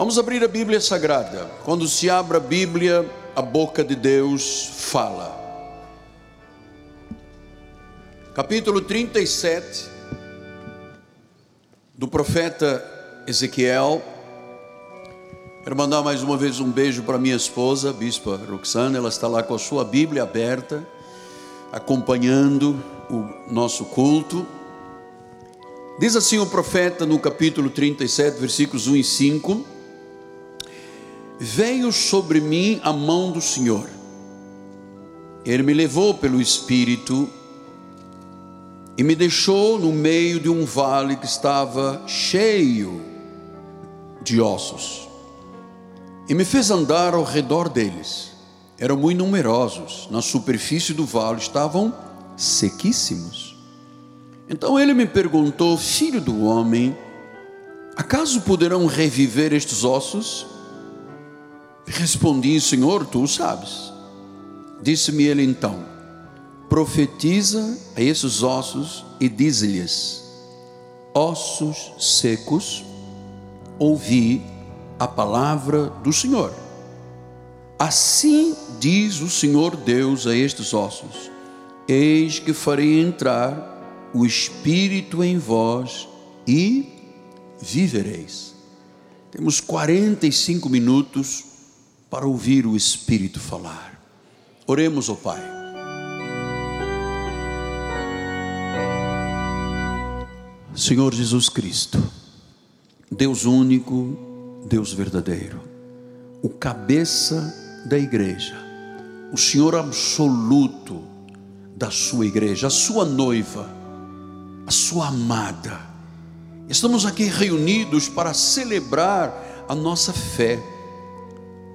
Vamos abrir a Bíblia Sagrada. Quando se abre a Bíblia, a boca de Deus fala. Capítulo 37 do profeta Ezequiel. Quero mandar mais uma vez um beijo para minha esposa, a bispa Roxana. Ela está lá com a sua Bíblia aberta, acompanhando o nosso culto. Diz assim o profeta no capítulo 37, versículos 1 e 5: Veio sobre mim a mão do Senhor, ele me levou pelo Espírito e me deixou no meio de um vale que estava cheio de ossos, e me fez andar ao redor deles. Eram muito numerosos, na superfície do vale estavam sequíssimos. Então ele me perguntou: Filho do homem, acaso poderão reviver estes ossos? Respondi: Senhor, tu sabes. Disse-me ele então: Profetiza a esses ossos e diz-lhes: Ossos secos, ouvi a palavra do Senhor. Assim diz o Senhor Deus a estes ossos: Eis que farei entrar o Espírito em vós e vivereis. Temos 45 minutos para ouvir o Espírito falar. Oremos ao Pai. Senhor Jesus Cristo, Deus único, Deus verdadeiro, o cabeça da igreja, o Senhor absoluto da sua igreja, a sua noiva, a sua amada. Estamos aqui reunidos para celebrar a nossa fé,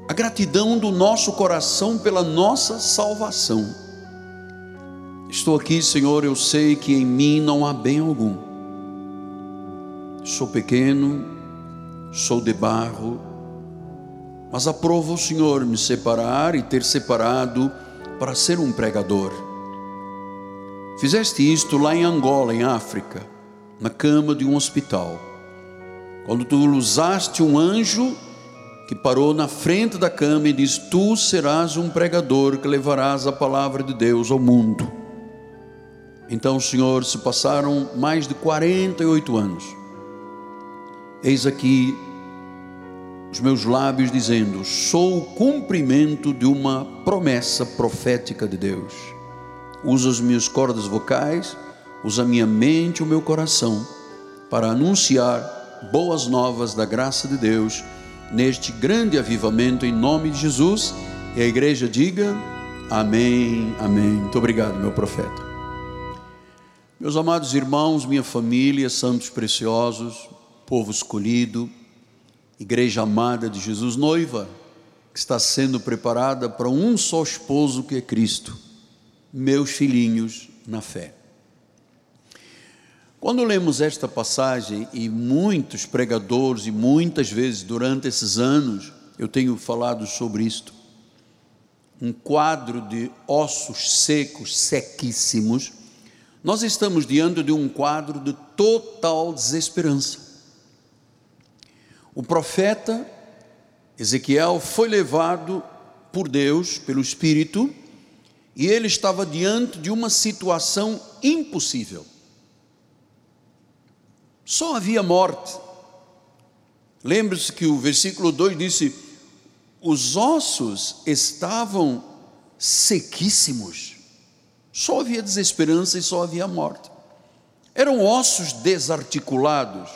a gratidão do nosso coração pela nossa salvação. Estou aqui, Senhor, eu sei que em mim não há bem algum. Sou pequeno, sou de barro, mas aprova o Senhor me separar e ter separado para ser um pregador Fizeste isto lá em Angola, em África, na cama de um hospital. Quando tu usaste um anjo que parou na frente da cama e disse: Tu serás um pregador que levarás a palavra de Deus ao mundo. Então, Senhor, se passaram mais de 48 anos. Eis aqui os meus lábios dizendo: Sou o cumprimento de uma promessa profética de Deus usa as minhas cordas vocais, usa a minha mente e o meu coração para anunciar boas novas da graça de Deus neste grande avivamento em nome de Jesus. E a igreja diga: Amém, Amém. Muito obrigado, meu profeta. Meus amados irmãos, minha família, santos preciosos, povo escolhido, igreja amada de Jesus, noiva, que está sendo preparada para um só esposo que é Cristo meus filhinhos na fé. Quando lemos esta passagem, e muitos pregadores, e muitas vezes durante esses anos, eu tenho falado sobre isto, um quadro de ossos secos, sequíssimos, nós estamos diante de um quadro de total desesperança. O profeta Ezequiel foi levado por Deus, pelo Espírito, e ele estava diante de uma situação impossível. Só havia morte. Lembre-se que o versículo 2 disse: os ossos estavam sequíssimos, só havia desesperança e só havia morte. Eram ossos desarticulados,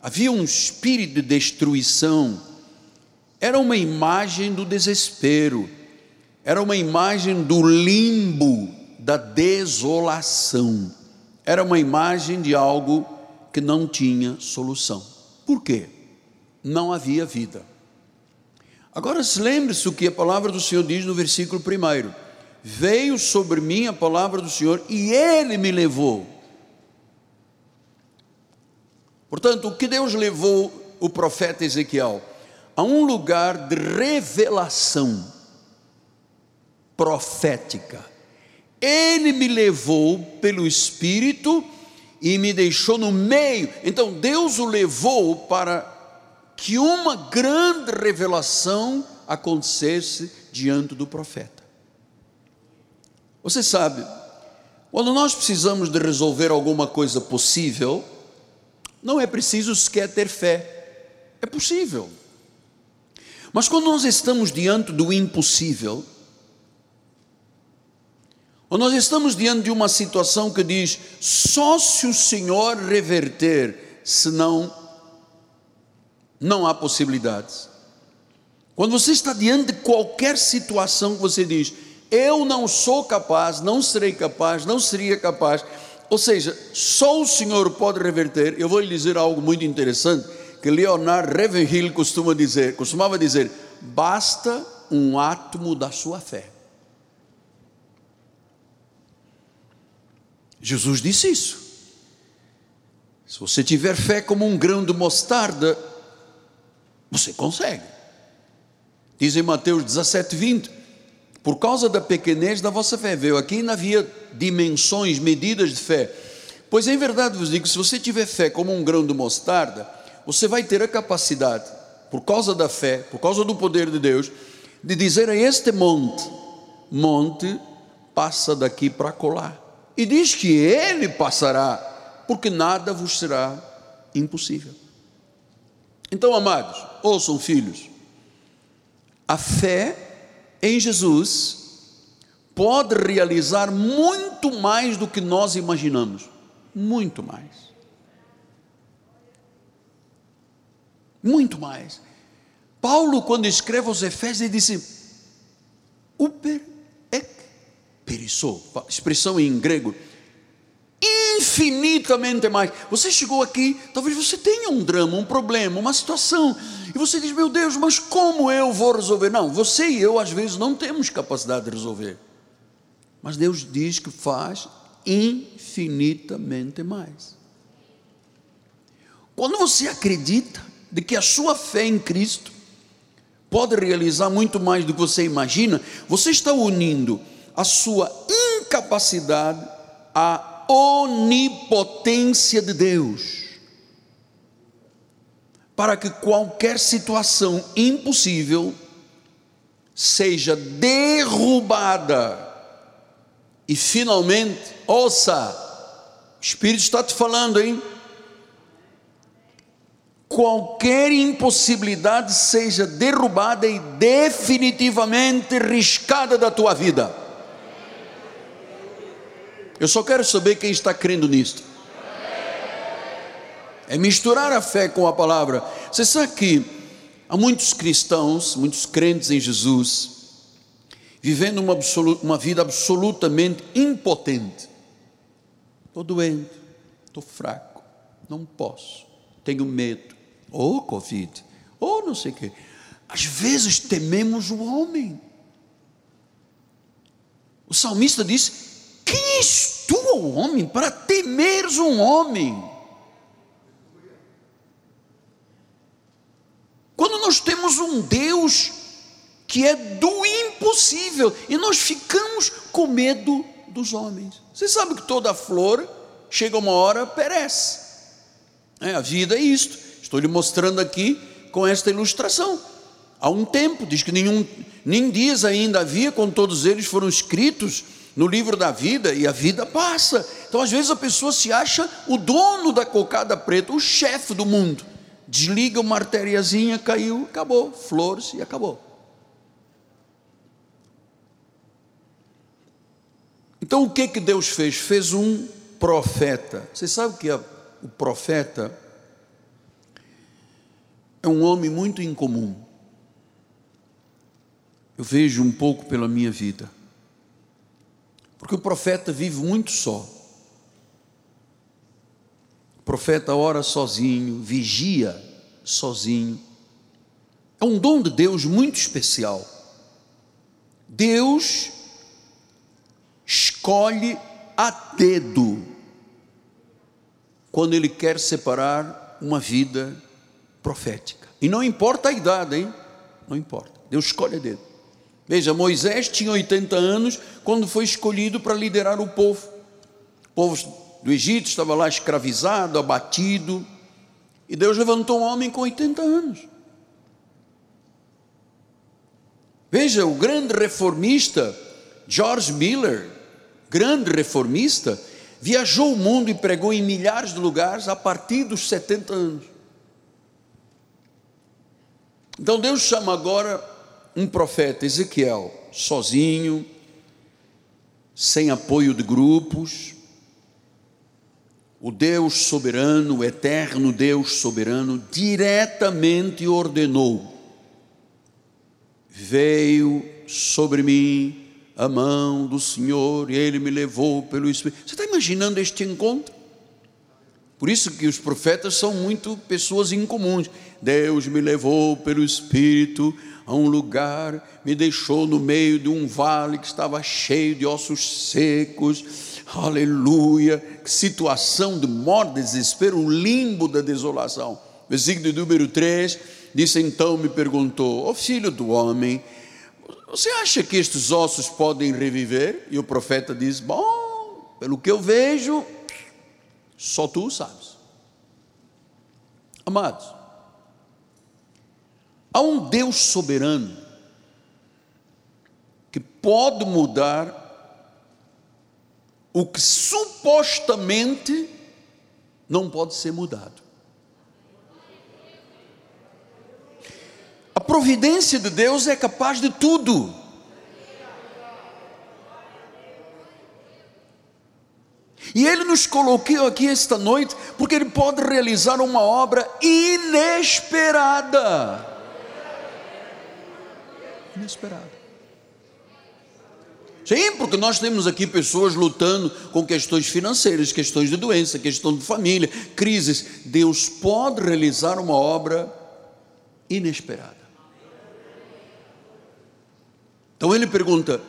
havia um espírito de destruição, era uma imagem do desespero era uma imagem do limbo, da desolação. Era uma imagem de algo que não tinha solução. Por quê? Não havia vida. Agora se lembre-se o que a palavra do Senhor diz no versículo primeiro: Veio sobre mim a palavra do Senhor e ele me levou. Portanto, o que Deus levou o profeta Ezequiel? A um lugar de revelação profética. Ele me levou pelo Espírito e me deixou no meio. Então Deus o levou para que uma grande revelação acontecesse diante do profeta. Você sabe, quando nós precisamos de resolver alguma coisa possível, não é preciso sequer ter fé, é possível. Mas quando nós estamos diante do impossível, nós estamos diante de uma situação que diz: só se o Senhor reverter, senão não há possibilidades. Quando você está diante de qualquer situação que você diz, eu não sou capaz, não serei capaz, não seria capaz, ou seja, só o Senhor pode reverter. Eu vou lhe dizer algo muito interessante que Leonard Ravenhill costuma dizer, costumava dizer: basta um átomo da sua fé. Jesus disse isso. Se você tiver fé como um grão de mostarda, você consegue. Diz em Mateus 17, 20: Por causa da pequenez da vossa fé, veio aqui não havia dimensões, medidas de fé. Pois em verdade vos digo: se você tiver fé como um grão de mostarda, você vai ter a capacidade, por causa da fé, por causa do poder de Deus, de dizer a este monte: monte, passa daqui para colar. E diz que ele passará, porque nada vos será impossível. Então, amados, ouçam, filhos, a fé em Jesus pode realizar muito mais do que nós imaginamos. Muito mais. Muito mais. Paulo, quando escreve aos Efésios, ele disse: Uper perissou, expressão em grego, infinitamente mais. Você chegou aqui, talvez você tenha um drama, um problema, uma situação, e você diz: Meu Deus, mas como eu vou resolver? Não, você e eu, às vezes, não temos capacidade de resolver, mas Deus diz que faz infinitamente mais. Quando você acredita, de que a sua fé em Cristo pode realizar muito mais do que você imagina, você está unindo a sua incapacidade à onipotência de Deus. Para que qualquer situação impossível seja derrubada e finalmente, ouça, o Espírito está te falando, hein? qualquer impossibilidade seja derrubada e definitivamente riscada da tua vida. Eu só quero saber quem está crendo nisto. É misturar a fé com a palavra. Você sabe que há muitos cristãos, muitos crentes em Jesus, vivendo uma, uma vida absolutamente impotente. Estou doente, estou fraco, não posso, tenho medo, ou Covid, ou não sei o quê. Às vezes tememos o homem. O salmista diz: Quem és tu, homem, para temeres um homem? Quando nós temos um Deus que é do impossível e nós ficamos com medo dos homens. Você sabe que toda flor chega uma hora perece. É, a vida é isto. Estou lhe mostrando aqui com esta ilustração. Há um tempo, diz que nenhum, nem dias ainda havia, quando todos eles foram escritos no livro da vida, e a vida passa. Então, às vezes, a pessoa se acha o dono da cocada preta, o chefe do mundo. Desliga uma artériazinha, caiu, acabou, flores e acabou. Então, o que que Deus fez? Fez um profeta. Você sabe que a, o profeta é um homem muito incomum. Eu vejo um pouco pela minha vida. Porque o profeta vive muito só. O profeta ora sozinho, vigia sozinho. É um dom de Deus muito especial. Deus escolhe a dedo quando Ele quer separar uma vida profética. E não importa a idade, hein? Não importa. Deus escolhe a dedo. Veja, Moisés tinha 80 anos quando foi escolhido para liderar o povo. O povo do Egito estava lá escravizado, abatido. E Deus levantou um homem com 80 anos. Veja, o grande reformista George Miller, grande reformista, viajou o mundo e pregou em milhares de lugares a partir dos 70 anos. Então Deus chama agora um profeta, Ezequiel, sozinho, sem apoio de grupos. O Deus soberano, o eterno Deus soberano, diretamente ordenou: veio sobre mim a mão do Senhor e Ele me levou pelo Espírito. Você está imaginando este encontro? Por isso que os profetas são muito pessoas incomuns. Deus me levou pelo Espírito a um lugar, me deixou no meio de um vale que estava cheio de ossos secos. Aleluia! Que situação de morte, desespero, um limbo da desolação. Versículo número 3 disse: Então me perguntou, ó oh, filho do homem, você acha que estes ossos podem reviver? E o profeta diz: Bom, pelo que eu vejo, só tu sabes. Amados, há um Deus soberano que pode mudar o que supostamente não pode ser mudado. A providência de Deus é capaz de tudo. E Ele nos colocou aqui esta noite porque Ele pode realizar uma obra inesperada. Inesperada. Sim, porque nós temos aqui pessoas lutando com questões financeiras, questões de doença, questão de família, crises. Deus pode realizar uma obra inesperada. Então ele pergunta: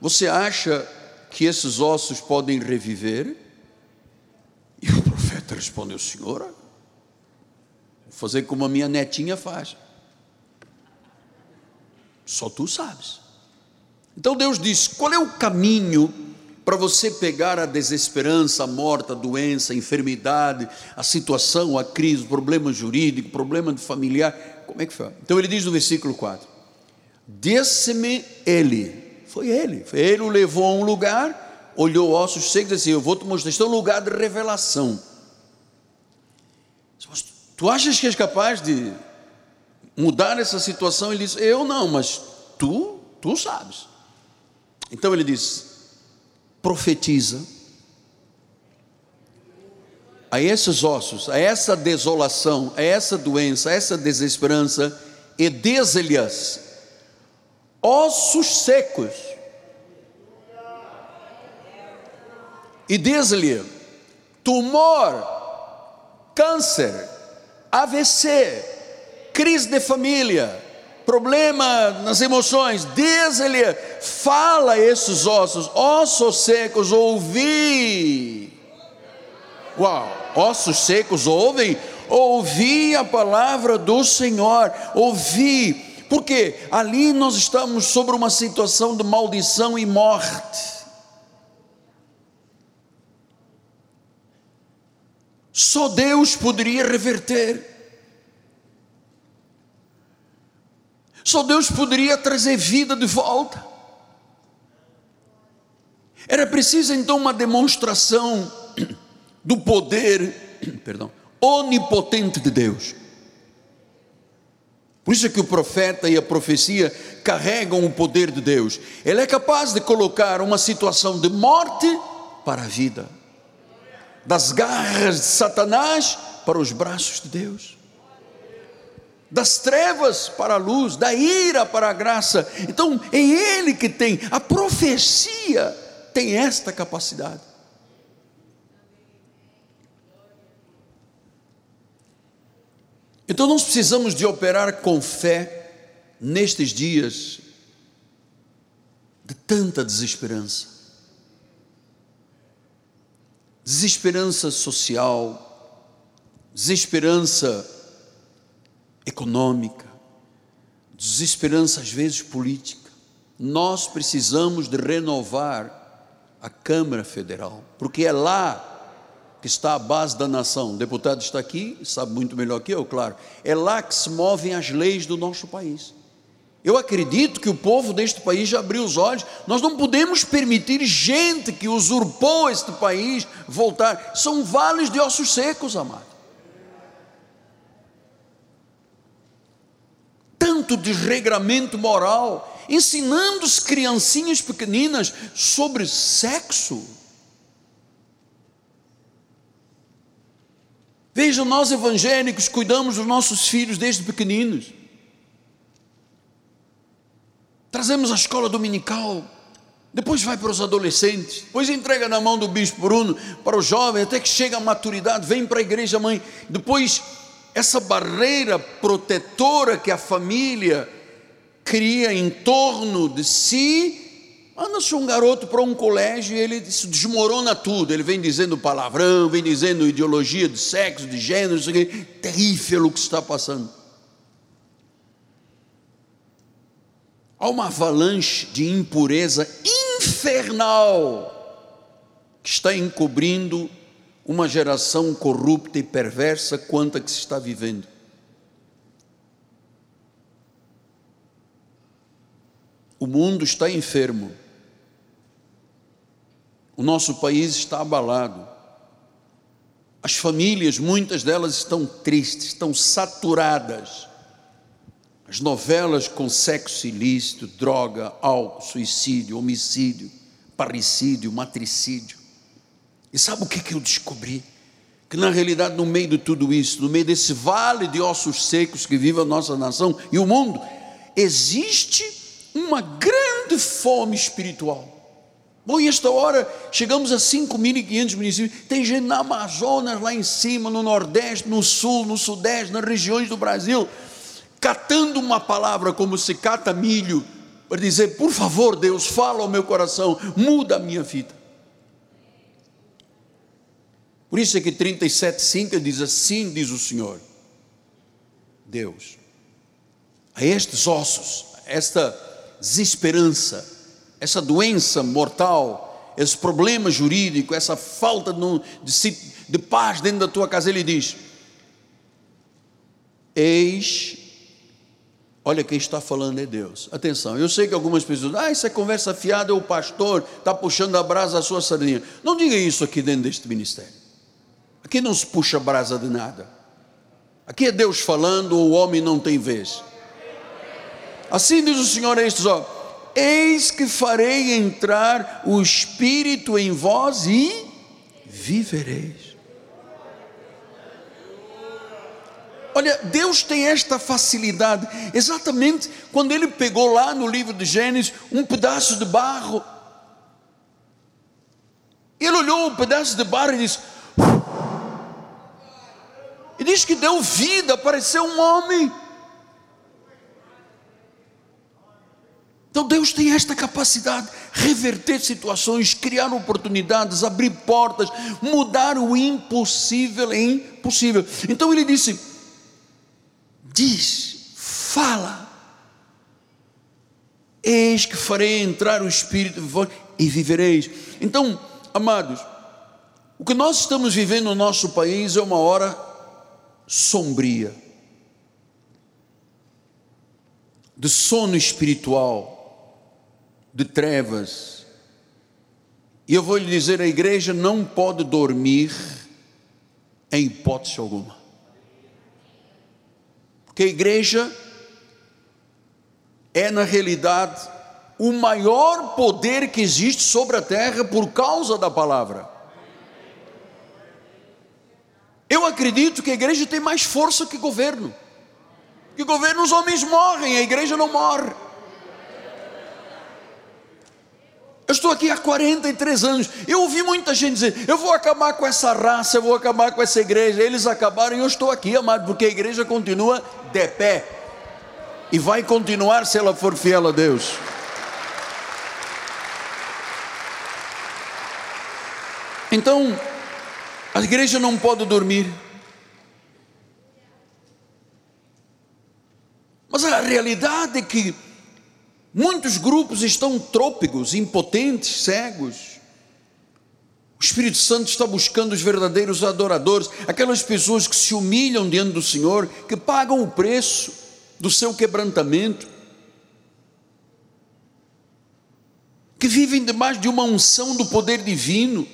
Você acha que esses ossos podem reviver? E o profeta respondeu: Senhora, vou fazer como a minha netinha faz. Só tu sabes. Então Deus diz: qual é o caminho para você pegar a desesperança, a morte, a doença, a enfermidade, a situação, a crise, o problema jurídico, o problema de familiar? Como é que foi? Então ele diz no versículo 4: Disse-me ele, foi ele, foi ele o levou a um lugar, olhou ossos secos e disse: Eu vou te mostrar, este é um lugar de revelação. Tu achas que és capaz de mudar essa situação? Ele disse: Eu não, mas tu, tu sabes. Então ele diz: profetiza a esses ossos, a essa desolação, a essa doença, a essa desesperança, e diz-lhes ossos secos. E diz-lhe: tumor, câncer, AVC, crise de família, problema nas emoções, diz-lhe, fala a esses ossos, ossos secos, ouvi. Uau, ossos secos ouvem? Ouvi a palavra do Senhor, ouvi porque ali nós estamos sobre uma situação de maldição e morte. Só Deus poderia reverter. Só Deus poderia trazer vida de volta. Era preciso então uma demonstração do poder, perdão, onipotente de Deus. Por isso é que o profeta e a profecia carregam o poder de Deus. Ele é capaz de colocar uma situação de morte para a vida, das garras de Satanás para os braços de Deus, das trevas para a luz, da ira para a graça. Então é Ele que tem, a profecia tem esta capacidade. Então nós precisamos de operar com fé nestes dias de tanta desesperança. Desesperança social, desesperança econômica, desesperança às vezes política. Nós precisamos de renovar a Câmara Federal, porque é lá que está à base da nação. O deputado está aqui, sabe muito melhor que eu, claro. É lá que se movem as leis do nosso país. Eu acredito que o povo deste país já abriu os olhos. Nós não podemos permitir gente que usurpou este país voltar. São vales de ossos secos, amado. Tanto desregramento moral, ensinando as criancinhas pequeninas sobre sexo. Veja, nós evangélicos cuidamos dos nossos filhos desde pequeninos. Trazemos a escola dominical, depois vai para os adolescentes, depois entrega na mão do bispo Bruno para o jovem, até que chega à maturidade, vem para a igreja mãe. Depois, essa barreira protetora que a família cria em torno de si, manda-se um garoto para um colégio e ele desmorona tudo. Ele vem dizendo palavrão, vem dizendo ideologia de sexo, de gênero, isso aqui. terrível o que está passando. Há uma avalanche de impureza infernal que está encobrindo uma geração corrupta e perversa quanto a que se está vivendo. O mundo está enfermo. O nosso país está abalado. As famílias, muitas delas estão tristes, estão saturadas as novelas com sexo ilícito, droga, álcool, suicídio, homicídio, parricídio, matricídio. E sabe o que, que eu descobri? Que na realidade, no meio de tudo isso, no meio desse vale de ossos secos que vive a nossa nação e o mundo, existe uma grande fome espiritual. Bom, e esta hora chegamos a 5.500 municípios. Tem gente na Amazonas, lá em cima, no Nordeste, no Sul, no Sudeste, nas regiões do Brasil catando uma palavra como se cata milho, para dizer: por favor, Deus, fala ao meu coração, muda a minha vida. Por isso é que 37,5 diz assim: diz o Senhor, Deus, a estes ossos, esta desesperança, essa doença mortal, esse problema jurídico, essa falta de, de paz dentro da tua casa, ele diz: Eis Olha, quem está falando é Deus. Atenção, eu sei que algumas pessoas, ah, isso é conversa fiada, é o pastor, está puxando a brasa da sua sardinha. Não diga isso aqui dentro deste ministério. Aqui não se puxa brasa de nada. Aqui é Deus falando, o homem não tem vez. Assim diz o Senhor a estes, ó, eis que farei entrar o Espírito em vós e vivereis. Olha, Deus tem esta facilidade, exatamente quando Ele pegou lá no livro de Gênesis um pedaço de barro. Ele olhou o pedaço de barro e disse: e diz que deu vida, apareceu um homem. Então Deus tem esta capacidade, reverter situações, criar oportunidades, abrir portas, mudar o impossível em possível. Então ele disse: diz, fala. Eis que farei entrar o Espírito e vivereis. Então, amados, o que nós estamos vivendo no nosso país é uma hora sombria, de sono espiritual, de trevas. E eu vou lhe dizer: a igreja não pode dormir em hipótese alguma que a igreja é, na realidade, o maior poder que existe sobre a terra por causa da palavra. Eu acredito que a igreja tem mais força que governo. Que governo os homens morrem, a igreja não morre. Eu estou aqui há 43 anos. Eu ouvi muita gente dizer: eu vou acabar com essa raça, eu vou acabar com essa igreja. Eles acabaram e eu estou aqui, amado, porque a igreja continua de pé e vai continuar se ela for fiel a Deus. Então, a igreja não pode dormir. Mas a realidade é que Muitos grupos estão trôpegos, impotentes, cegos. O Espírito Santo está buscando os verdadeiros adoradores, aquelas pessoas que se humilham diante do Senhor, que pagam o preço do seu quebrantamento, que vivem debaixo de uma unção do poder divino,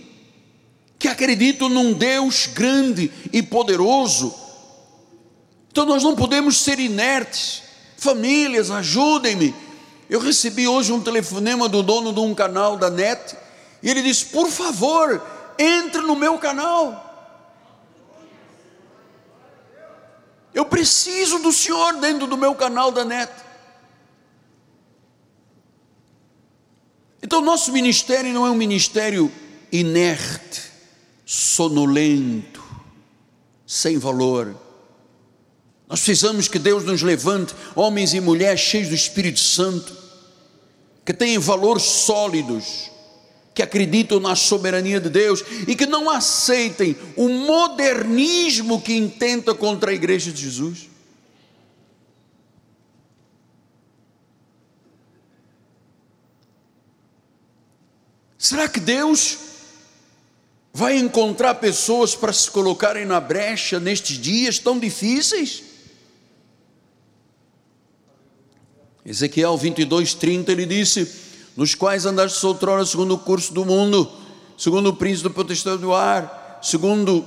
que acreditam num Deus grande e poderoso. Então nós não podemos ser inertes. Famílias, ajudem-me. Eu recebi hoje um telefonema do dono de um canal da net, e ele disse: Por favor, entre no meu canal. Eu preciso do senhor dentro do meu canal da net. Então, nosso ministério não é um ministério inerte, sonolento, sem valor. Nós precisamos que Deus nos levante homens e mulheres cheios do Espírito Santo, que tenham valores sólidos, que acreditam na soberania de Deus e que não aceitem o modernismo que intenta contra a igreja de Jesus. Será que Deus vai encontrar pessoas para se colocarem na brecha nestes dias tão difíceis? Ezequiel 22, 30, ele disse: Nos quais andaste outrora segundo o curso do mundo, segundo o príncipe do potestade do ar, segundo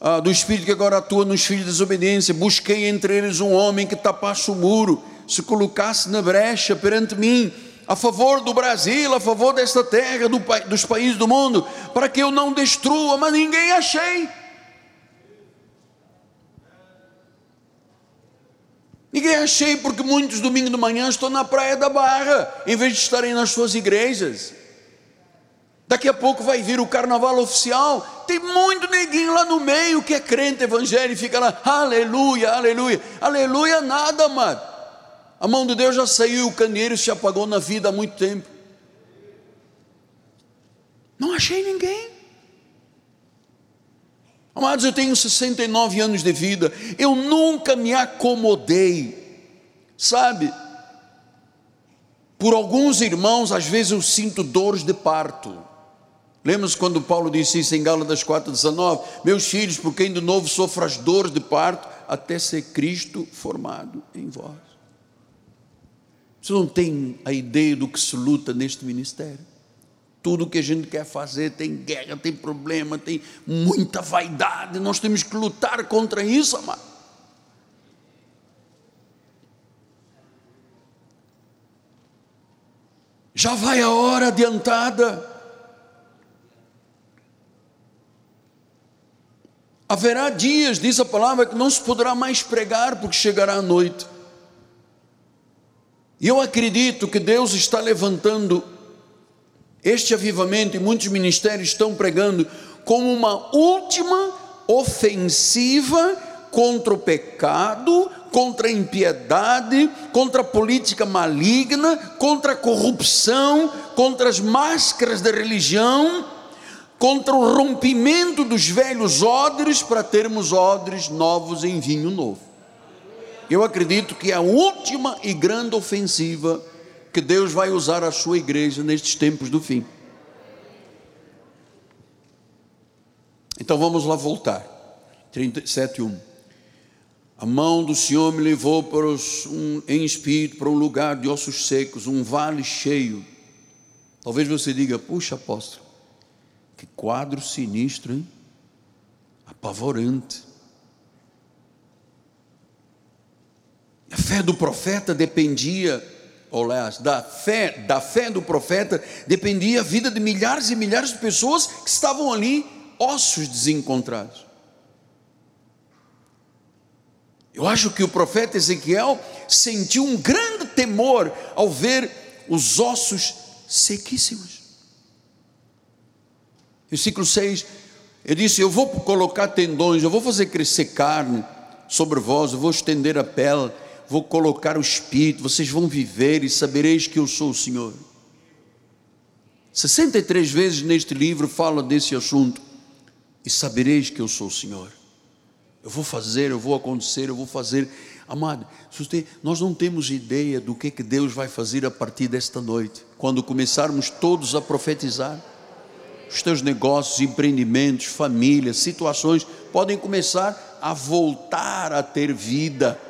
ah, do espírito que agora atua nos filhos de desobediência, busquei entre eles um homem que tapasse o muro, se colocasse na brecha perante mim, a favor do Brasil, a favor desta terra, do, dos países do mundo, para que eu não destrua, mas ninguém achei. Ninguém achei porque muitos domingos de manhã estão na praia da Barra, em vez de estarem nas suas igrejas. Daqui a pouco vai vir o carnaval oficial. Tem muito neguinho lá no meio que é crente evangélico e fica lá, aleluia, aleluia. Aleluia nada, amado. A mão de Deus já saiu, o candeeiro se apagou na vida há muito tempo. Não achei ninguém. Amados, eu tenho 69 anos de vida, eu nunca me acomodei, sabe? Por alguns irmãos, às vezes eu sinto dores de parto. Lembra-se quando Paulo disse isso em Gálatas 4,19? Meus filhos, por quem de novo sofro as dores de parto, até ser Cristo formado em vós. Você não tem a ideia do que se luta neste ministério. Tudo que a gente quer fazer tem guerra, tem problema, tem muita vaidade. Nós temos que lutar contra isso, amado. Já vai a hora adiantada. Haverá dias, diz a palavra, que não se poderá mais pregar, porque chegará a noite. E eu acredito que Deus está levantando este avivamento e muitos ministérios estão pregando como uma última ofensiva contra o pecado, contra a impiedade, contra a política maligna, contra a corrupção, contra as máscaras da religião, contra o rompimento dos velhos odres para termos odres novos em vinho novo. Eu acredito que é a última e grande ofensiva que Deus vai usar a sua igreja nestes tempos do fim. Então vamos lá voltar. 37:1. A mão do Senhor me levou para os, um, em espírito para um lugar de ossos secos, um vale cheio. Talvez você diga: puxa, apóstolo, que quadro sinistro, hein? Apavorante. A fé do profeta dependia aliás, da fé, da fé do profeta dependia a vida de milhares e milhares de pessoas que estavam ali, ossos desencontrados. Eu acho que o profeta Ezequiel sentiu um grande temor ao ver os ossos sequíssimos. Versículo 6, ele disse: Eu vou colocar tendões, eu vou fazer crescer carne sobre vós, eu vou estender a pele vou colocar o Espírito, vocês vão viver e sabereis que eu sou o Senhor. 63 vezes neste livro fala desse assunto. E sabereis que eu sou o Senhor. Eu vou fazer, eu vou acontecer, eu vou fazer. Amado, nós não temos ideia do que, que Deus vai fazer a partir desta noite, quando começarmos todos a profetizar. os teus negócios, empreendimentos, famílias, situações podem começar a voltar a ter vida,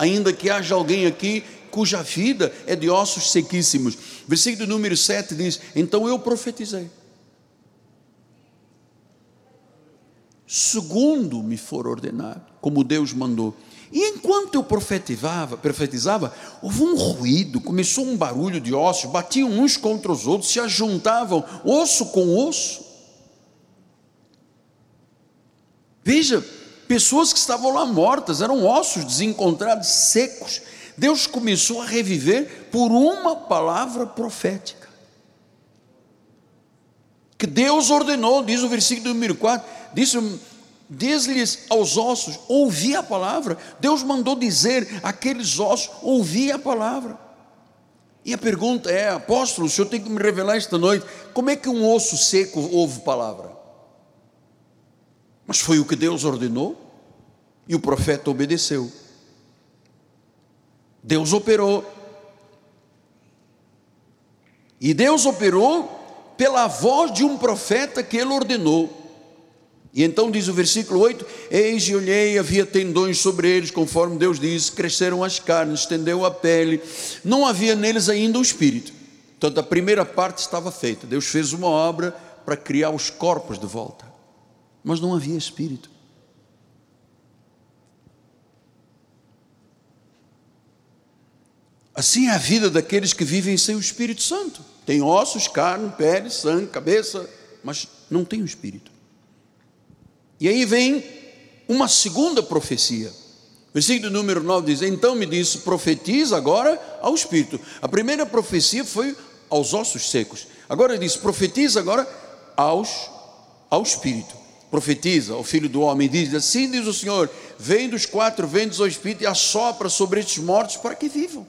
ainda que haja alguém aqui cuja vida é de ossos sequíssimos. Versículo número 7 diz: Então eu profetizei. Segundo me for ordenado, como Deus mandou. E enquanto eu profetizava, profetizava, houve um ruído, começou um barulho de ossos, batiam uns contra os outros, se ajuntavam, osso com osso. Veja, pessoas que estavam lá mortas, eram ossos desencontrados, secos. Deus começou a reviver por uma palavra profética. Que Deus ordenou, diz o versículo número 4, disse diz-lhes aos ossos, ouvi a palavra. Deus mandou dizer aqueles ossos, ouvi a palavra. E a pergunta é, apóstolo, o senhor tem que me revelar esta noite, como é que um osso seco ouve palavra? Mas foi o que Deus ordenou e o profeta obedeceu. Deus operou. E Deus operou pela voz de um profeta que ele ordenou. E então diz o versículo 8: Eis e olhei, havia tendões sobre eles, conforme Deus disse, cresceram as carnes, estendeu a pele, não havia neles ainda o espírito. Portanto, a primeira parte estava feita. Deus fez uma obra para criar os corpos de volta, mas não havia espírito. Assim é a vida daqueles que vivem sem o Espírito Santo. Tem ossos, carne, pele, sangue, cabeça, mas não tem o Espírito. E aí vem uma segunda profecia. Versículo número 9 diz: Então me disse, profetiza agora ao Espírito. A primeira profecia foi aos ossos secos. Agora diz, profetiza agora aos, ao Espírito. Profetiza ao Filho do Homem, diz: Assim diz o Senhor: Vem dos quatro ventos ao Espírito e assopra sobre estes mortos para que vivam.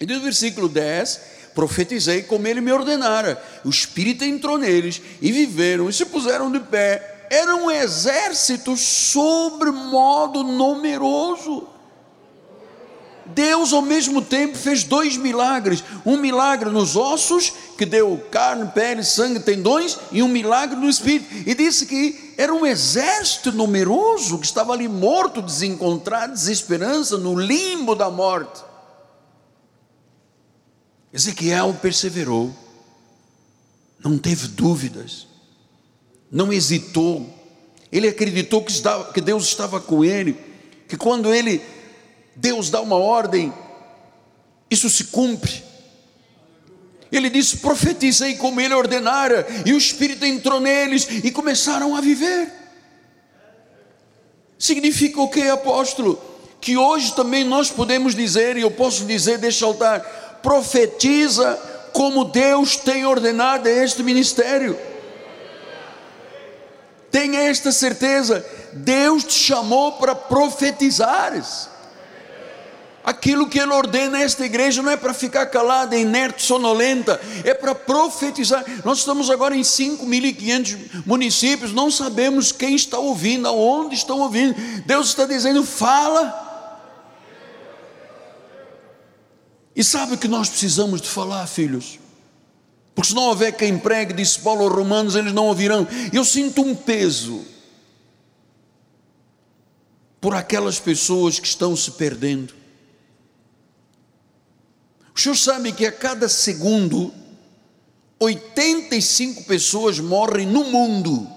E diz o versículo 10: Profetizei como ele me ordenara. O Espírito entrou neles e viveram e se puseram de pé era um exército sobre modo numeroso. Deus ao mesmo tempo fez dois milagres: um milagre nos ossos, que deu carne, pele, sangue, tendões, e um milagre no espírito. E disse que era um exército numeroso que estava ali morto, desencontrado, desesperança, no limbo da morte. Ezequiel perseverou, não teve dúvidas não hesitou, ele acreditou que Deus estava com ele, que quando ele, Deus dá uma ordem, isso se cumpre. Ele disse: profetizei como ele ordenara, e o Espírito entrou neles e começaram a viver. Significa o que, apóstolo? Que hoje também nós podemos dizer, e eu posso dizer deste altar: profetiza como Deus tem ordenado este ministério. Tenha esta certeza: Deus te chamou para profetizares. Aquilo que Ele ordena a esta igreja não é para ficar calada, inerte, sonolenta, é para profetizar. Nós estamos agora em 5.500 municípios, não sabemos quem está ouvindo, aonde estão ouvindo. Deus está dizendo: fala. E sabe o que nós precisamos de falar, filhos? Porque se não houver quem pregue, disse Paulo aos Romanos, eles não ouvirão. Eu sinto um peso por aquelas pessoas que estão se perdendo. O senhor sabe que a cada segundo, 85 pessoas morrem no mundo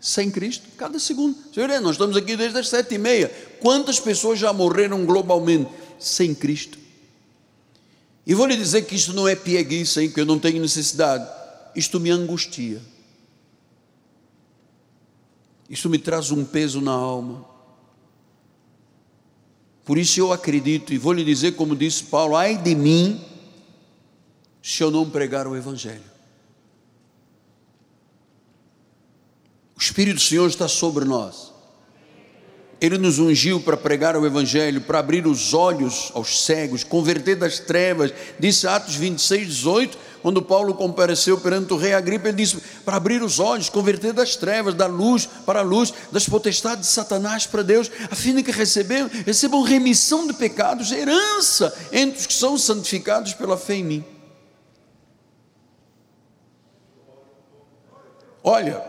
sem Cristo, cada segundo. Senhor, nós estamos aqui desde as sete e meia. Quantas pessoas já morreram globalmente sem Cristo? E vou lhe dizer que isto não é pieguice, hein, que eu não tenho necessidade. Isto me angustia. Isto me traz um peso na alma. Por isso eu acredito, e vou lhe dizer, como disse Paulo: ai de mim, se eu não pregar o Evangelho. O Espírito do Senhor está sobre nós. Ele nos ungiu para pregar o Evangelho, para abrir os olhos aos cegos, converter das trevas. Disse Atos 26, 18, quando Paulo compareceu perante o rei Agripa, ele disse: para abrir os olhos, converter das trevas, da luz para a luz, das potestades de Satanás para Deus, a fim de que recebam, recebam remissão de pecados, herança entre os que são santificados pela fé em mim. Olha,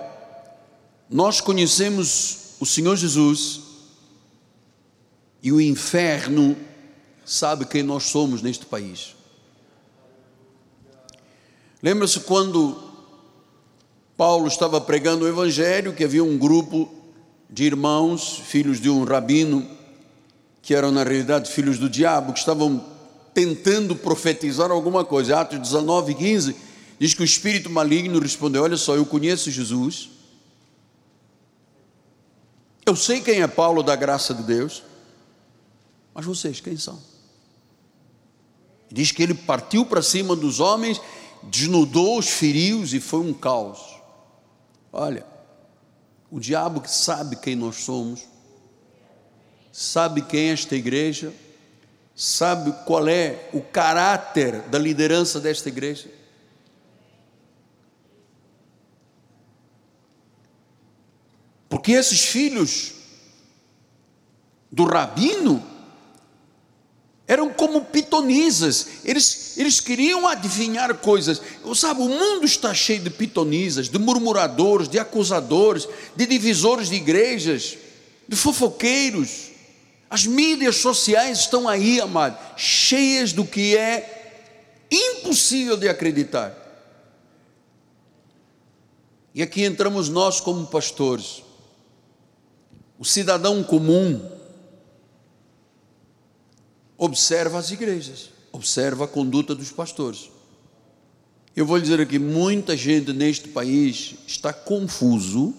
nós conhecemos o Senhor Jesus e o inferno sabe quem nós somos neste país. Lembra-se quando Paulo estava pregando o Evangelho, que havia um grupo de irmãos, filhos de um rabino, que eram na realidade filhos do diabo, que estavam tentando profetizar alguma coisa. Atos 19, 15, diz que o espírito maligno respondeu: Olha só, eu conheço Jesus, eu sei quem é Paulo da graça de Deus, mas vocês quem são? Diz que ele partiu para cima dos homens, desnudou os ferios e foi um caos. Olha, o diabo que sabe quem nós somos, sabe quem é esta igreja, sabe qual é o caráter da liderança desta igreja. Porque esses filhos do rabino eram como pitonisas, eles, eles queriam adivinhar coisas. Sabe, o mundo está cheio de pitonisas, de murmuradores, de acusadores, de divisores de igrejas, de fofoqueiros. As mídias sociais estão aí, amado, cheias do que é impossível de acreditar. E aqui entramos nós como pastores, o cidadão comum, observa as igrejas, observa a conduta dos pastores. Eu vou lhe dizer aqui: muita gente neste país está confuso,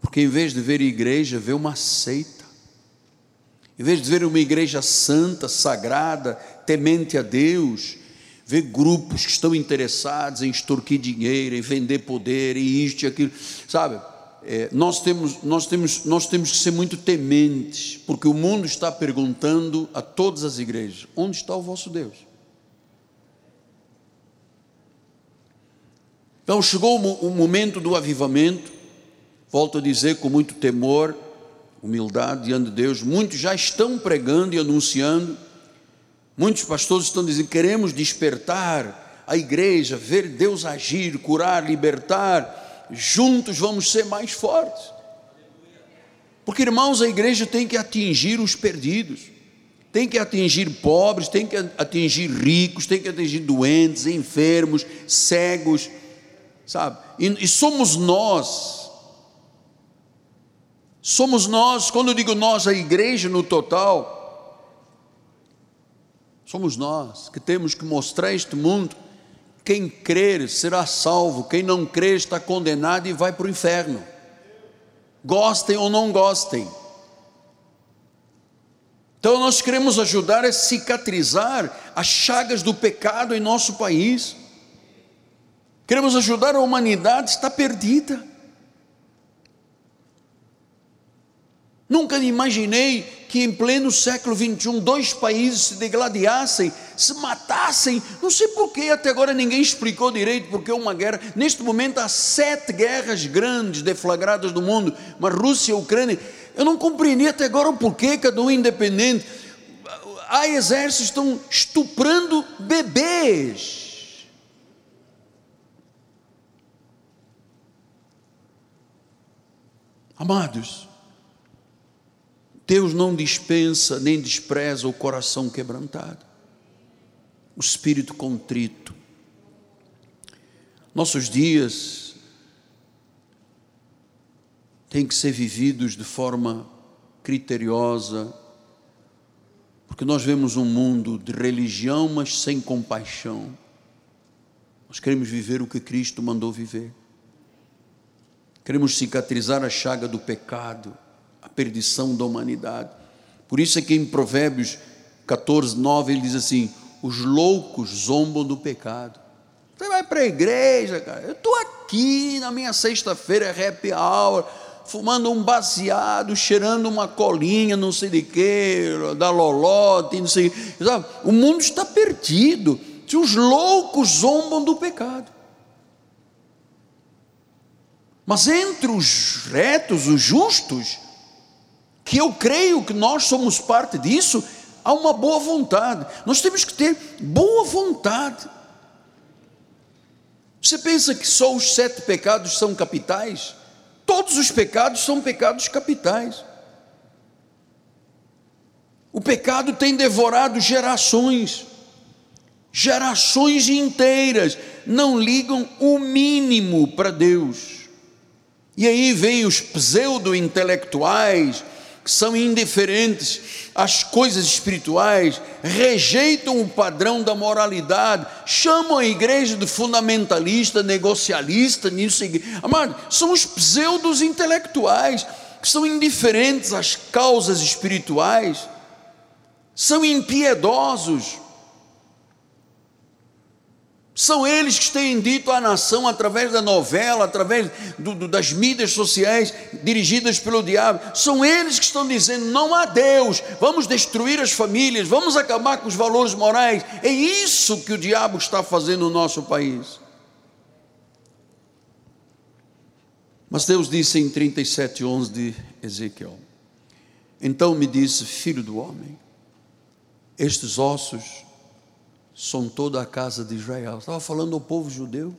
porque em vez de ver igreja, vê uma seita. Em vez de ver uma igreja santa, sagrada, temente a Deus, vê grupos que estão interessados em extorquir dinheiro, em vender poder, e isto e aquilo, sabe? É, nós, temos, nós, temos, nós temos que ser muito tementes, porque o mundo está perguntando a todas as igrejas: onde está o vosso Deus? Então chegou o momento do avivamento, volto a dizer com muito temor, humildade diante de Deus, muitos já estão pregando e anunciando, muitos pastores estão dizendo: queremos despertar a igreja, ver Deus agir, curar, libertar juntos vamos ser mais fortes. Porque, irmãos, a igreja tem que atingir os perdidos, tem que atingir pobres, tem que atingir ricos, tem que atingir doentes, enfermos, cegos, sabe? E, e somos nós, somos nós, quando eu digo nós, a igreja no total, somos nós que temos que mostrar a este mundo quem crer será salvo, quem não crer está condenado e vai para o inferno. Gostem ou não gostem. Então nós queremos ajudar a cicatrizar as chagas do pecado em nosso país. Queremos ajudar a humanidade, está perdida. Nunca imaginei que em pleno século XXI dois países se degladiassem, se matassem. Não sei porquê, até agora ninguém explicou direito porque uma guerra. Neste momento há sete guerras grandes deflagradas no mundo, mas Rússia e Ucrânia. Eu não compreendi até agora o porquê, cada um independente. Há exércitos que estão estuprando bebês. Amados, Deus não dispensa nem despreza o coração quebrantado, o espírito contrito. Nossos dias têm que ser vividos de forma criteriosa, porque nós vemos um mundo de religião, mas sem compaixão. Nós queremos viver o que Cristo mandou viver. Queremos cicatrizar a chaga do pecado perdição da humanidade. Por isso é que em Provérbios 14, 9 ele diz assim: os loucos zombam do pecado. Você vai para a igreja, cara. Eu estou aqui na minha sexta-feira, happy hour, fumando um baseado, cheirando uma colinha, não sei de quê, da lolote, não sei. Sabe? O mundo está perdido. Se os loucos zombam do pecado. Mas entre os retos, os justos, que eu creio que nós somos parte disso, há uma boa vontade. Nós temos que ter boa vontade. Você pensa que só os sete pecados são capitais? Todos os pecados são pecados capitais. O pecado tem devorado gerações, gerações inteiras, não ligam o mínimo para Deus. E aí vem os pseudo-intelectuais, que são indiferentes às coisas espirituais, rejeitam o padrão da moralidade, chamam a igreja de fundamentalista, negocialista, nisso. Amado, são os pseudos intelectuais que são indiferentes às causas espirituais, são impiedosos são eles que têm dito à nação, através da novela, através do, do, das mídias sociais dirigidas pelo diabo, são eles que estão dizendo: não há Deus, vamos destruir as famílias, vamos acabar com os valores morais. É isso que o diabo está fazendo no nosso país. Mas Deus disse em 37,11 de Ezequiel: Então me disse, filho do homem, estes ossos são toda a casa de Israel. Estava falando ao povo judeu.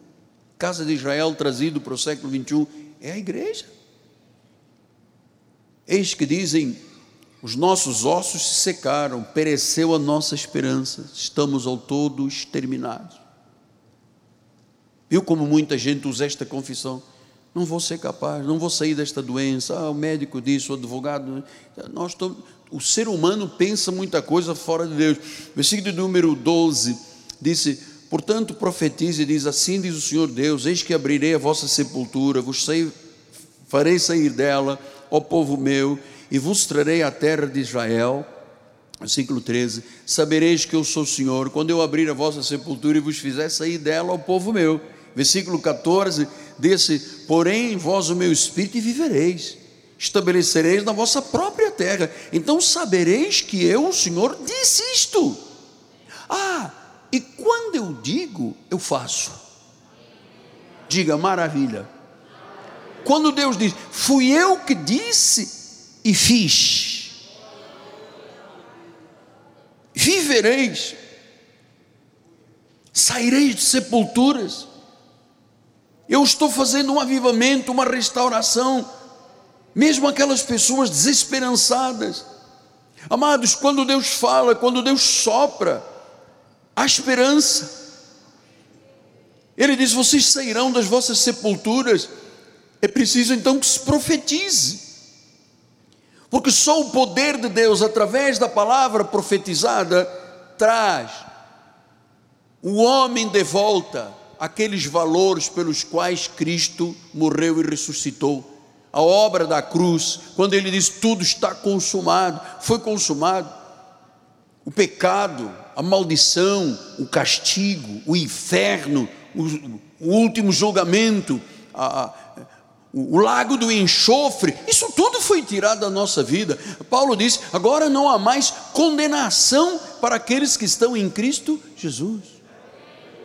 Casa de Israel trazido para o século 21 é a igreja. Eis que dizem: os nossos ossos se secaram, pereceu a nossa esperança, estamos ao todo exterminados. Viu como muita gente usa esta confissão? Não vou ser capaz, não vou sair desta doença. Ah, o médico disse, o advogado. Nós estamos, o ser humano pensa muita coisa fora de Deus. Versículo número 12 disse: Portanto, profetize e diz: Assim diz o Senhor Deus: Eis que abrirei a vossa sepultura, vos farei sair dela, ó povo meu, e vos trarei a terra de Israel. Versículo 13: Sabereis que eu sou o Senhor, quando eu abrir a vossa sepultura e vos fizer sair dela, ó povo meu. Versículo 14: Disse: Porém, vós o meu espírito e vivereis estabelecereis na vossa própria terra. Então sabereis que eu, o Senhor, disse isto. Ah, e quando eu digo, eu faço. Diga maravilha. Quando Deus diz, fui eu que disse e fiz. Vivereis, saireis de sepulturas. Eu estou fazendo um avivamento, uma restauração mesmo aquelas pessoas desesperançadas. Amados, quando Deus fala, quando Deus sopra, há esperança. Ele diz: Vocês sairão das vossas sepulturas. É preciso então que se profetize, porque só o poder de Deus, através da palavra profetizada, traz o homem de volta aqueles valores pelos quais Cristo morreu e ressuscitou a obra da cruz, quando ele diz tudo está consumado, foi consumado. O pecado, a maldição, o castigo, o inferno, o, o último julgamento, a, a, o, o lago do enxofre, isso tudo foi tirado da nossa vida. Paulo diz: agora não há mais condenação para aqueles que estão em Cristo Jesus.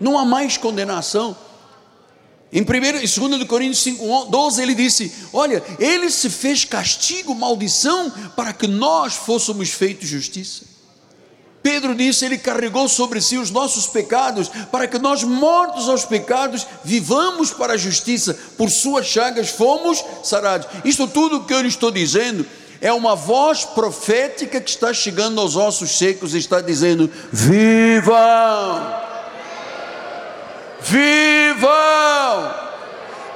Não há mais condenação. Em 1 e 2 Coríntios 5, 12, ele disse: Olha, ele se fez castigo, maldição, para que nós fôssemos feitos justiça. Pedro disse: Ele carregou sobre si os nossos pecados, para que nós, mortos aos pecados, vivamos para a justiça. Por suas chagas fomos sarados. Isto tudo que eu lhe estou dizendo é uma voz profética que está chegando aos ossos secos e está dizendo: Vivam! Vivam!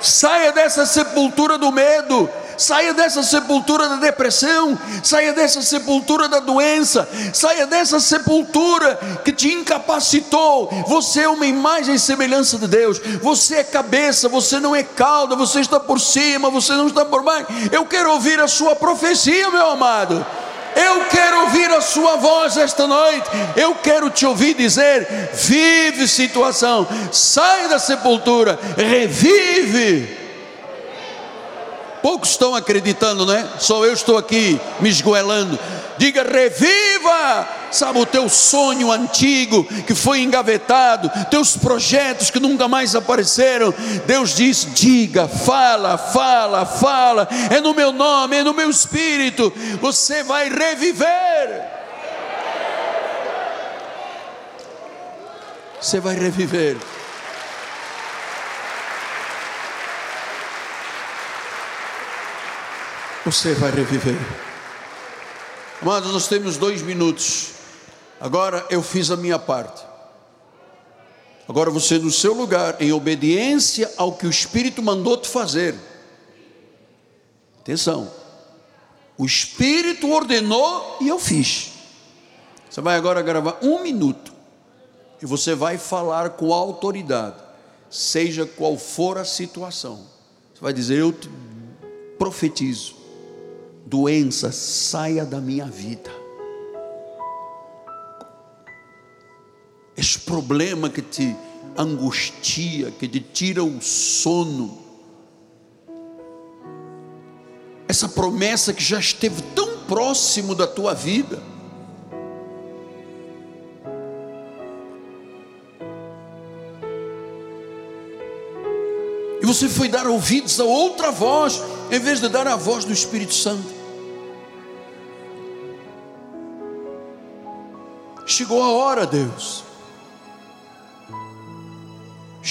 Saia dessa sepultura do medo, saia dessa sepultura da depressão, saia dessa sepultura da doença, saia dessa sepultura que te incapacitou. Você é uma imagem e semelhança de Deus, você é cabeça, você não é cauda, você está por cima, você não está por baixo. Eu quero ouvir a sua profecia, meu amado. Eu quero ouvir a sua voz esta noite. Eu quero te ouvir dizer: vive situação, sai da sepultura, revive. Poucos estão acreditando, não é? Só eu estou aqui me esgoelando. Diga: reviva sabe, o teu sonho antigo que foi engavetado, teus projetos que nunca mais apareceram. Deus diz: diga, fala, fala, fala, é no meu nome, é no meu espírito, você vai reviver. Você vai reviver. Você vai reviver. Amados, nós temos dois minutos. Agora eu fiz a minha parte. Agora você no seu lugar, em obediência ao que o Espírito mandou te fazer. Atenção. O Espírito ordenou e eu fiz. Você vai agora gravar um minuto. E você vai falar com autoridade, seja qual for a situação. Você vai dizer: Eu te profetizo, doença saia da minha vida. Esse problema que te angustia, que te tira o sono, essa promessa que já esteve tão próximo da tua vida, e você foi dar ouvidos a outra voz, em vez de dar a voz do Espírito Santo. Chegou a hora, Deus.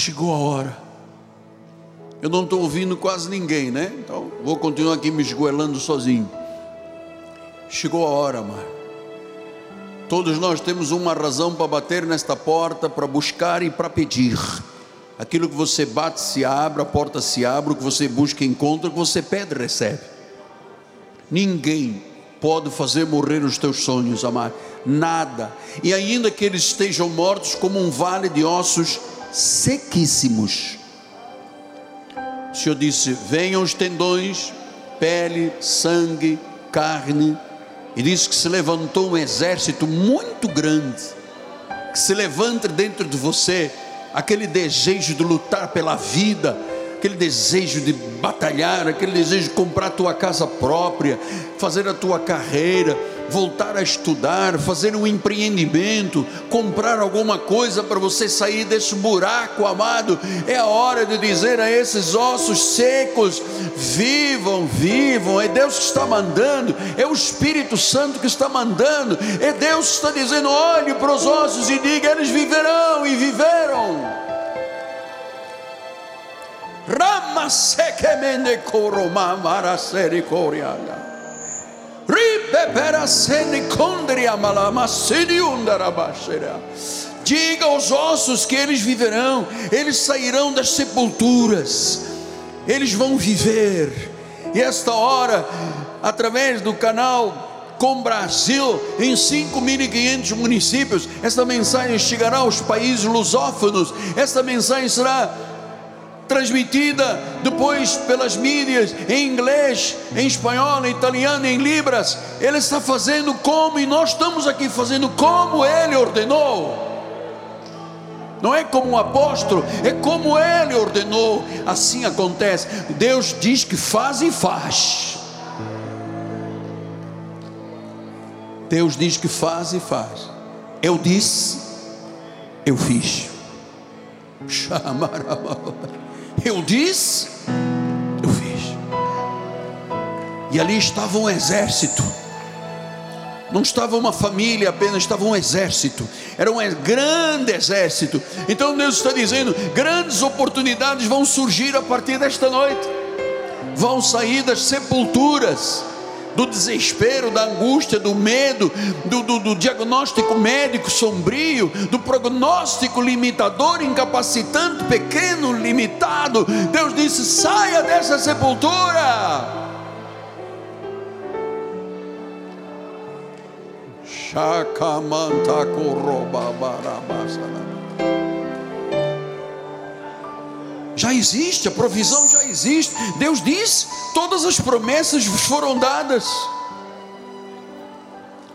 Chegou a hora. Eu não estou ouvindo quase ninguém, né? Então vou continuar aqui me esgoelando sozinho. Chegou a hora, amar. Todos nós temos uma razão para bater nesta porta, para buscar e para pedir. Aquilo que você bate se abre, a porta se abre, o que você busca encontra, o que você pede recebe. Ninguém pode fazer morrer os teus sonhos, amar. Nada. E ainda que eles estejam mortos como um vale de ossos sequíssimos. O Senhor disse: Venham os tendões, pele, sangue, carne. E disse que se levantou um exército muito grande, que se levanta dentro de você aquele desejo de lutar pela vida, aquele desejo de batalhar, aquele desejo de comprar a tua casa própria, fazer a tua carreira voltar a estudar, fazer um empreendimento, comprar alguma coisa para você sair desse buraco, amado. É a hora de dizer a esses ossos secos: vivam, vivam. É Deus que está mandando, é o Espírito Santo que está mandando, é Deus que está dizendo: olhe para os ossos e diga: eles viverão e viveram. Rama sekemende koroma coriana. Diga aos ossos que eles viverão, eles sairão das sepulturas, eles vão viver. E esta hora, através do canal com Brasil em 5.500 municípios. Esta mensagem chegará aos países lusófonos. Esta mensagem será transmitida depois pelas mídias em inglês, em espanhol, em italiano, em libras. Ele está fazendo como e nós estamos aqui fazendo como ele ordenou. Não é como um apóstolo, é como ele ordenou. Assim acontece. Deus diz que faz e faz. Deus diz que faz e faz. Eu disse, eu fiz. Chamarababa. Eu disse, eu fiz. E ali estava um exército. Não estava uma família apenas, estava um exército. Era um grande exército. Então Deus está dizendo: grandes oportunidades vão surgir a partir desta noite. Vão sair das sepulturas do desespero, da angústia, do medo, do, do, do, diagnóstico médico sombrio, do prognóstico limitador, incapacitante, pequeno, limitado. Deus disse: saia dessa sepultura. Shakamanta já existe, a provisão já existe. Deus diz: todas as promessas foram dadas.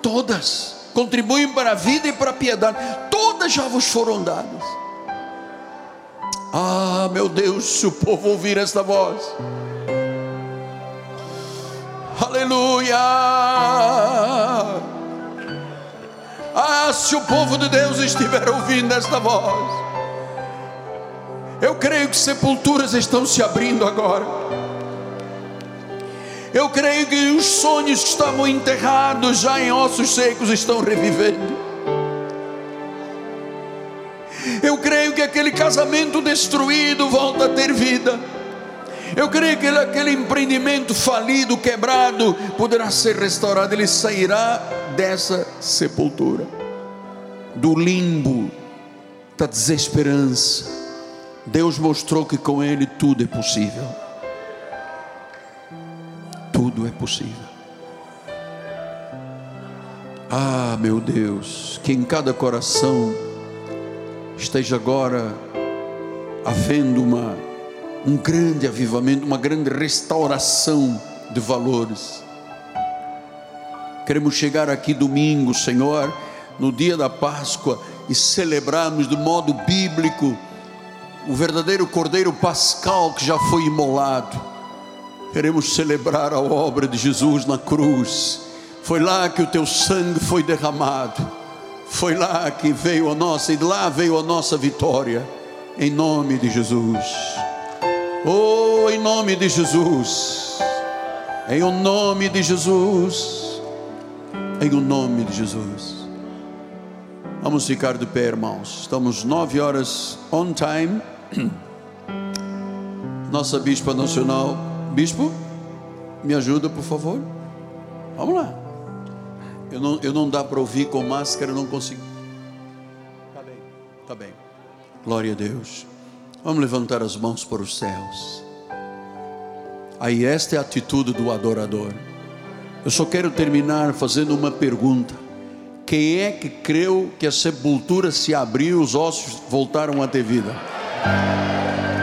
Todas contribuem para a vida e para a piedade. Todas já vos foram dadas. Ah, meu Deus, se o povo ouvir esta voz. Aleluia! Ah, se o povo de Deus estiver ouvindo esta voz. Eu creio que sepulturas estão se abrindo agora. Eu creio que os sonhos que estavam enterrados já em ossos secos estão revivendo. Eu creio que aquele casamento destruído volta a ter vida. Eu creio que aquele empreendimento falido, quebrado, poderá ser restaurado. Ele sairá dessa sepultura, do limbo, da desesperança. Deus mostrou que com Ele tudo é possível. Tudo é possível. Ah, meu Deus, que em cada coração esteja agora havendo uma, um grande avivamento, uma grande restauração de valores. Queremos chegar aqui domingo, Senhor, no dia da Páscoa e celebrarmos de modo bíblico o verdadeiro Cordeiro Pascal que já foi imolado. Queremos celebrar a obra de Jesus na cruz. Foi lá que o teu sangue foi derramado. Foi lá que veio a nossa, e lá veio a nossa vitória em nome de Jesus. Oh, em nome de Jesus. Em o nome de Jesus. Em o nome de Jesus. Vamos ficar de pé, irmãos. Estamos nove horas on time. Nossa bispa nacional, bispo, me ajuda, por favor. Vamos lá. Eu não, eu não dá para ouvir com máscara, não consigo. Tá bem, tá bem. Glória a Deus. Vamos levantar as mãos para os céus. Aí, esta é a atitude do adorador. Eu só quero terminar fazendo uma pergunta. Quem é que creu que a sepultura se abriu, os ossos voltaram a ter vida?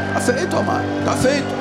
Está feito, amado, está feito.